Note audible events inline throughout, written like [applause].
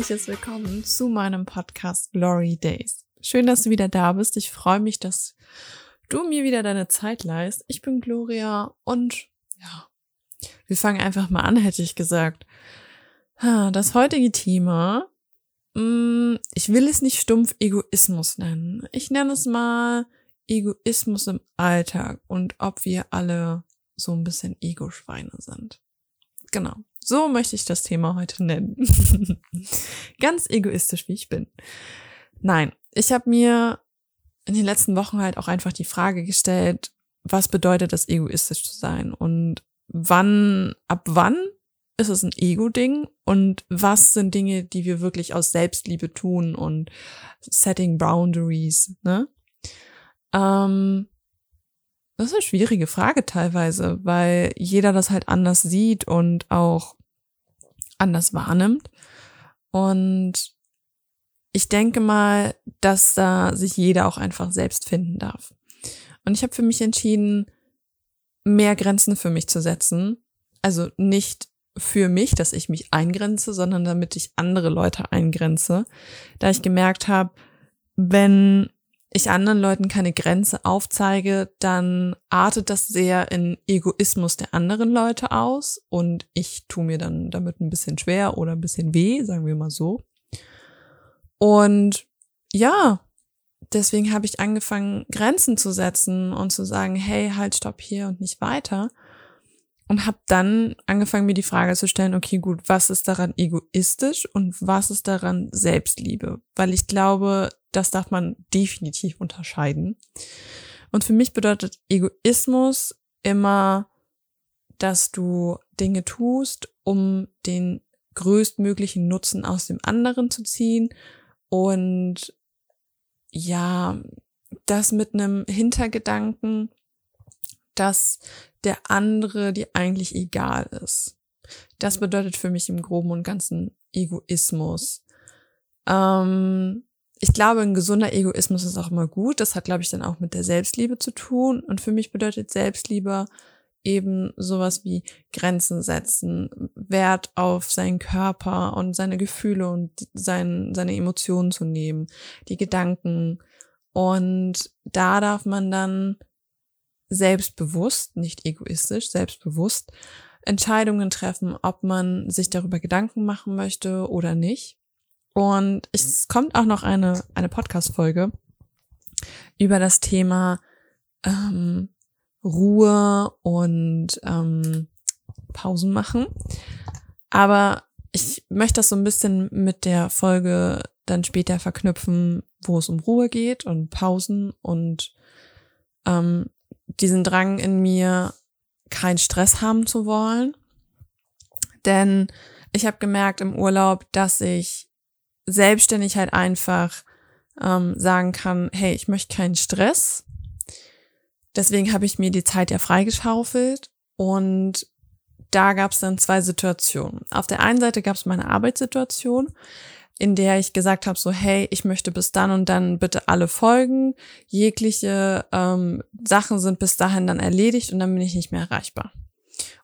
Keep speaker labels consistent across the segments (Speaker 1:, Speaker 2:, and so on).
Speaker 1: Herzliches Willkommen zu meinem Podcast Glory Days. Schön, dass du wieder da bist. Ich freue mich, dass du mir wieder deine Zeit leist. Ich bin Gloria und ja, wir fangen einfach mal an, hätte ich gesagt. Das heutige Thema, mm, ich will es nicht stumpf Egoismus nennen. Ich nenne es mal Egoismus im Alltag und ob wir alle so ein bisschen Ego-Schweine sind. Genau. So möchte ich das Thema heute nennen. [laughs] Ganz egoistisch, wie ich bin. Nein, ich habe mir in den letzten Wochen halt auch einfach die Frage gestellt, was bedeutet es, egoistisch zu sein? Und wann, ab wann ist es ein Ego-Ding? Und was sind Dinge, die wir wirklich aus Selbstliebe tun und setting boundaries, ne? Ähm, das ist eine schwierige Frage teilweise, weil jeder das halt anders sieht und auch anders wahrnimmt. Und ich denke mal, dass da sich jeder auch einfach selbst finden darf. Und ich habe für mich entschieden, mehr Grenzen für mich zu setzen. Also nicht für mich, dass ich mich eingrenze, sondern damit ich andere Leute eingrenze. Da ich gemerkt habe, wenn ich anderen Leuten keine Grenze aufzeige, dann artet das sehr in Egoismus der anderen Leute aus und ich tue mir dann damit ein bisschen schwer oder ein bisschen weh, sagen wir mal so. Und ja, deswegen habe ich angefangen, Grenzen zu setzen und zu sagen, hey, halt, stopp hier und nicht weiter. Und habe dann angefangen, mir die Frage zu stellen, okay, gut, was ist daran egoistisch und was ist daran Selbstliebe? Weil ich glaube, das darf man definitiv unterscheiden. Und für mich bedeutet Egoismus immer, dass du Dinge tust, um den größtmöglichen Nutzen aus dem anderen zu ziehen und ja, das mit einem Hintergedanken, dass der andere dir eigentlich egal ist. Das bedeutet für mich im Groben und Ganzen Egoismus. Ähm, ich glaube, ein gesunder Egoismus ist auch immer gut. Das hat, glaube ich, dann auch mit der Selbstliebe zu tun. Und für mich bedeutet Selbstliebe eben sowas wie Grenzen setzen, Wert auf seinen Körper und seine Gefühle und sein, seine Emotionen zu nehmen, die Gedanken. Und da darf man dann selbstbewusst, nicht egoistisch, selbstbewusst Entscheidungen treffen, ob man sich darüber Gedanken machen möchte oder nicht. Und es kommt auch noch eine, eine Podcast-Folge über das Thema ähm, Ruhe und ähm, Pausen machen. Aber ich möchte das so ein bisschen mit der Folge dann später verknüpfen, wo es um Ruhe geht und Pausen und ähm, diesen Drang in mir, keinen Stress haben zu wollen. Denn ich habe gemerkt im Urlaub, dass ich selbstständig halt einfach ähm, sagen kann, hey, ich möchte keinen Stress. Deswegen habe ich mir die Zeit ja freigeschaufelt und da gab es dann zwei Situationen. Auf der einen Seite gab es meine Arbeitssituation, in der ich gesagt habe, so hey, ich möchte bis dann und dann bitte alle folgen. Jegliche ähm, Sachen sind bis dahin dann erledigt und dann bin ich nicht mehr erreichbar.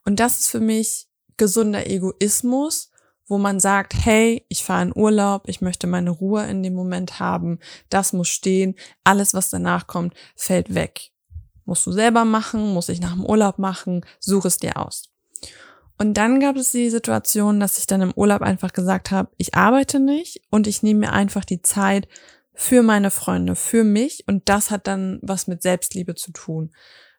Speaker 1: Und das ist für mich gesunder Egoismus, wo man sagt, hey, ich fahre in Urlaub, ich möchte meine Ruhe in dem Moment haben, das muss stehen, alles, was danach kommt, fällt weg. Musst du selber machen, muss ich nach dem Urlaub machen, such es dir aus. Und dann gab es die Situation, dass ich dann im Urlaub einfach gesagt habe, ich arbeite nicht und ich nehme mir einfach die Zeit für meine Freunde, für mich und das hat dann was mit Selbstliebe zu tun,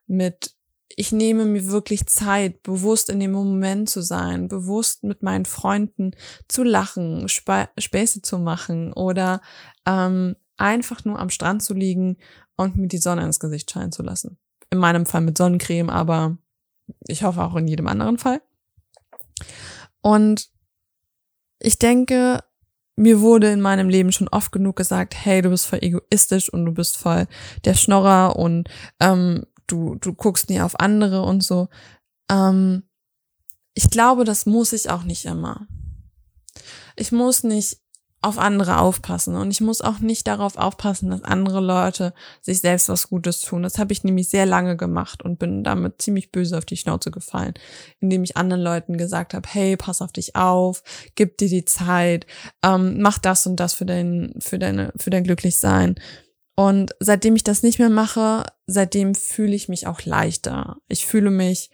Speaker 1: mit ich nehme mir wirklich Zeit, bewusst in dem Moment zu sein, bewusst mit meinen Freunden zu lachen, Sp Späße zu machen oder ähm, einfach nur am Strand zu liegen und mir die Sonne ins Gesicht scheinen zu lassen. In meinem Fall mit Sonnencreme, aber ich hoffe auch in jedem anderen Fall. Und ich denke, mir wurde in meinem Leben schon oft genug gesagt, hey, du bist voll egoistisch und du bist voll der Schnorrer und ähm, du, du guckst nie auf andere und so. Ähm, ich glaube, das muss ich auch nicht immer. Ich muss nicht auf andere aufpassen und ich muss auch nicht darauf aufpassen, dass andere Leute sich selbst was Gutes tun. Das habe ich nämlich sehr lange gemacht und bin damit ziemlich böse auf die Schnauze gefallen, indem ich anderen Leuten gesagt habe, hey, pass auf dich auf, gib dir die Zeit, ähm, mach das und das für dein, für deine, für dein Glücklichsein. Und seitdem ich das nicht mehr mache, seitdem fühle ich mich auch leichter. Ich fühle mich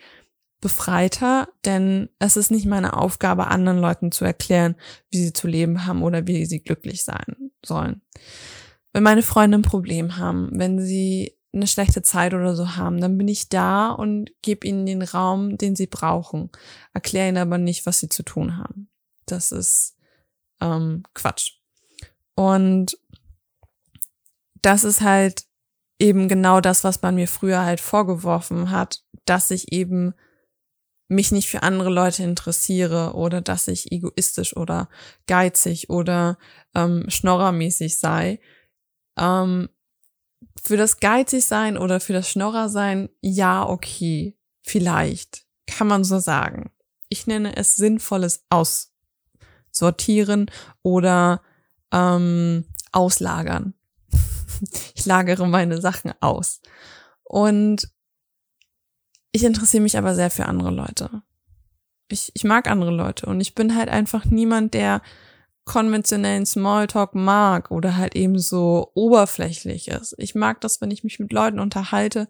Speaker 1: befreiter, denn es ist nicht meine Aufgabe, anderen Leuten zu erklären, wie sie zu leben haben oder wie sie glücklich sein sollen. Wenn meine Freunde ein Problem haben, wenn sie eine schlechte Zeit oder so haben, dann bin ich da und gebe ihnen den Raum, den sie brauchen, erkläre ihnen aber nicht, was sie zu tun haben. Das ist ähm, Quatsch. Und das ist halt eben genau das, was man mir früher halt vorgeworfen hat, dass ich eben mich nicht für andere Leute interessiere oder dass ich egoistisch oder geizig oder ähm, schnorrermäßig sei. Ähm, für das geizig sein oder für das Schnorrer sein, ja, okay, vielleicht, kann man so sagen. Ich nenne es sinnvolles Aussortieren oder ähm, Auslagern. [laughs] ich lagere meine Sachen aus. Und ich interessiere mich aber sehr für andere Leute. Ich, ich mag andere Leute und ich bin halt einfach niemand, der konventionellen Smalltalk mag oder halt eben so oberflächlich ist. Ich mag das, wenn ich mich mit Leuten unterhalte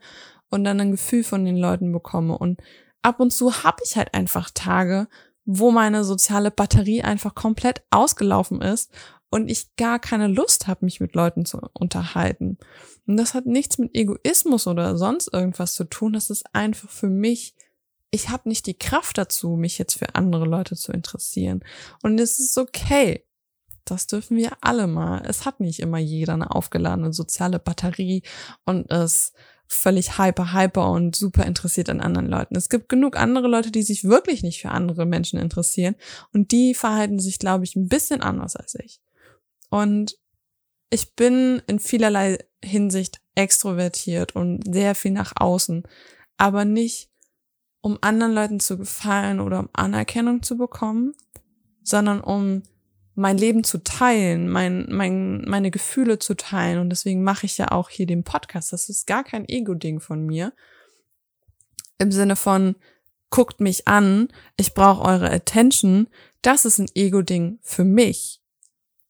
Speaker 1: und dann ein Gefühl von den Leuten bekomme. Und ab und zu habe ich halt einfach Tage, wo meine soziale Batterie einfach komplett ausgelaufen ist und ich gar keine Lust habe, mich mit Leuten zu unterhalten. Und das hat nichts mit Egoismus oder sonst irgendwas zu tun. Das ist einfach für mich, ich habe nicht die Kraft dazu, mich jetzt für andere Leute zu interessieren. Und es ist okay. Das dürfen wir alle mal. Es hat nicht immer jeder eine aufgeladene soziale Batterie und ist völlig hyper, hyper und super interessiert an anderen Leuten. Es gibt genug andere Leute, die sich wirklich nicht für andere Menschen interessieren und die verhalten sich, glaube ich, ein bisschen anders als ich. Und ich bin in vielerlei Hinsicht extrovertiert und sehr viel nach außen, aber nicht um anderen Leuten zu gefallen oder um Anerkennung zu bekommen, sondern um mein Leben zu teilen, mein, mein, meine Gefühle zu teilen. Und deswegen mache ich ja auch hier den Podcast. Das ist gar kein Ego-Ding von mir. Im Sinne von, guckt mich an, ich brauche eure Attention. Das ist ein Ego-Ding für mich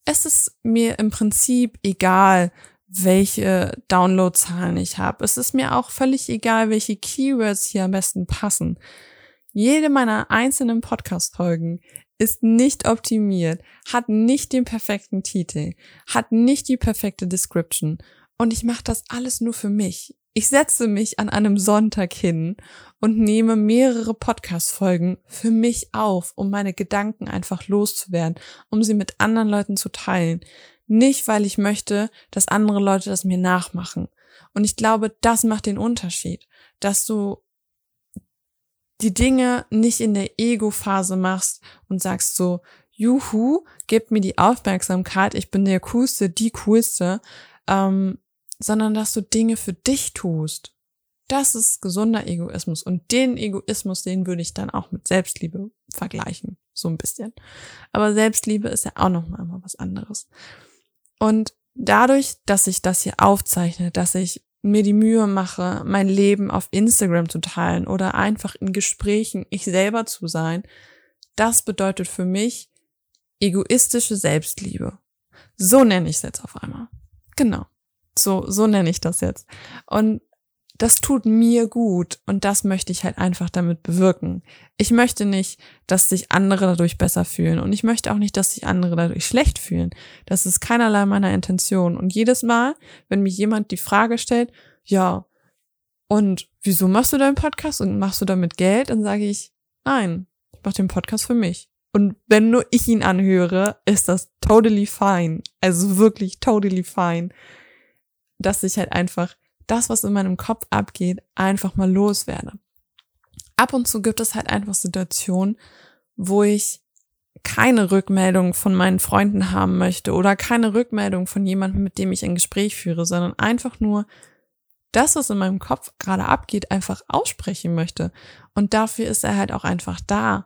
Speaker 1: es ist mir im Prinzip egal, welche Downloadzahlen ich habe. Es ist mir auch völlig egal, welche Keywords hier am besten passen. Jede meiner einzelnen Podcast-Folgen ist nicht optimiert, hat nicht den perfekten Titel, hat nicht die perfekte Description. Und ich mache das alles nur für mich. Ich setze mich an einem Sonntag hin und nehme mehrere Podcast-Folgen für mich auf, um meine Gedanken einfach loszuwerden, um sie mit anderen Leuten zu teilen. Nicht, weil ich möchte, dass andere Leute das mir nachmachen. Und ich glaube, das macht den Unterschied, dass du die Dinge nicht in der Ego-Phase machst und sagst so, juhu, gib mir die Aufmerksamkeit, ich bin der Coolste, die Coolste, ähm, sondern dass du Dinge für dich tust. Das ist gesunder Egoismus. Und den Egoismus, den würde ich dann auch mit Selbstliebe vergleichen. So ein bisschen. Aber Selbstliebe ist ja auch noch mal was anderes. Und dadurch, dass ich das hier aufzeichne, dass ich mir die Mühe mache, mein Leben auf Instagram zu teilen oder einfach in Gesprächen ich selber zu sein, das bedeutet für mich egoistische Selbstliebe. So nenne ich es jetzt auf einmal. Genau. So, so nenne ich das jetzt. Und das tut mir gut und das möchte ich halt einfach damit bewirken. Ich möchte nicht, dass sich andere dadurch besser fühlen und ich möchte auch nicht, dass sich andere dadurch schlecht fühlen. Das ist keinerlei meiner Intention. Und jedes Mal, wenn mich jemand die Frage stellt, ja, und wieso machst du deinen Podcast und machst du damit Geld? Dann sage ich, nein, ich mache den Podcast für mich. Und wenn nur ich ihn anhöre, ist das totally fine. Also wirklich totally fine dass ich halt einfach das, was in meinem Kopf abgeht, einfach mal loswerde. Ab und zu gibt es halt einfach Situationen, wo ich keine Rückmeldung von meinen Freunden haben möchte oder keine Rückmeldung von jemandem, mit dem ich ein Gespräch führe, sondern einfach nur das, was in meinem Kopf gerade abgeht, einfach aussprechen möchte. Und dafür ist er halt auch einfach da.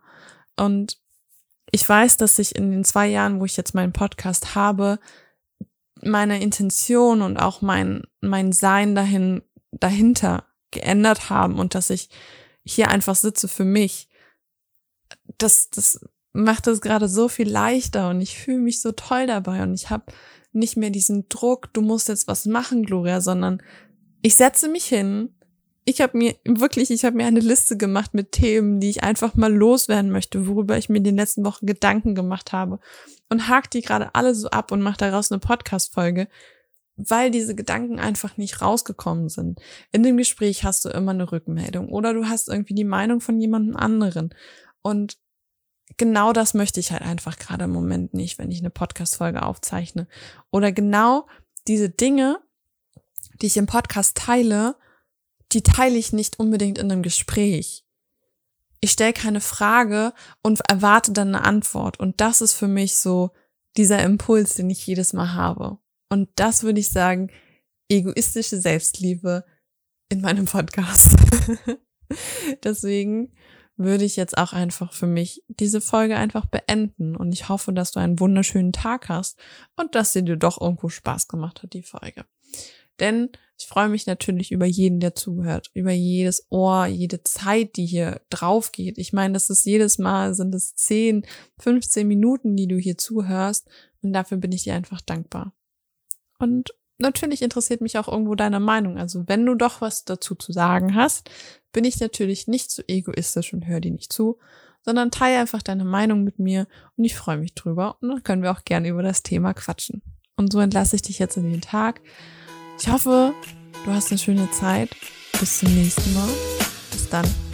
Speaker 1: Und ich weiß, dass ich in den zwei Jahren, wo ich jetzt meinen Podcast habe, meine Intention und auch mein, mein Sein dahin, dahinter geändert haben und dass ich hier einfach sitze für mich. Das, das macht es gerade so viel leichter und ich fühle mich so toll dabei und ich habe nicht mehr diesen Druck, du musst jetzt was machen, Gloria, sondern ich setze mich hin. Ich habe mir wirklich, ich habe mir eine Liste gemacht mit Themen, die ich einfach mal loswerden möchte, worüber ich mir in den letzten Wochen Gedanken gemacht habe und hake die gerade alle so ab und mache daraus eine Podcast Folge, weil diese Gedanken einfach nicht rausgekommen sind. In dem Gespräch hast du immer eine Rückmeldung oder du hast irgendwie die Meinung von jemandem anderen und genau das möchte ich halt einfach gerade im Moment nicht, wenn ich eine Podcast-Folge aufzeichne. Oder genau diese Dinge, die ich im Podcast teile, die teile ich nicht unbedingt in einem Gespräch. Ich stelle keine Frage und erwarte dann eine Antwort. Und das ist für mich so dieser Impuls, den ich jedes Mal habe. Und das würde ich sagen, egoistische Selbstliebe in meinem Podcast. [laughs] Deswegen würde ich jetzt auch einfach für mich diese Folge einfach beenden. Und ich hoffe, dass du einen wunderschönen Tag hast und dass sie dir doch irgendwo Spaß gemacht hat, die Folge. Denn ich freue mich natürlich über jeden, der zuhört, über jedes Ohr, jede Zeit, die hier drauf geht. Ich meine, das ist jedes Mal sind es 10, 15 Minuten, die du hier zuhörst. Und dafür bin ich dir einfach dankbar. Und natürlich interessiert mich auch irgendwo deine Meinung. Also wenn du doch was dazu zu sagen hast, bin ich natürlich nicht so egoistisch und höre die nicht zu, sondern teile einfach deine Meinung mit mir und ich freue mich drüber und dann können wir auch gerne über das Thema quatschen. Und so entlasse ich dich jetzt in den Tag. Ich hoffe, du hast eine schöne Zeit. Bis zum nächsten Mal. Bis dann.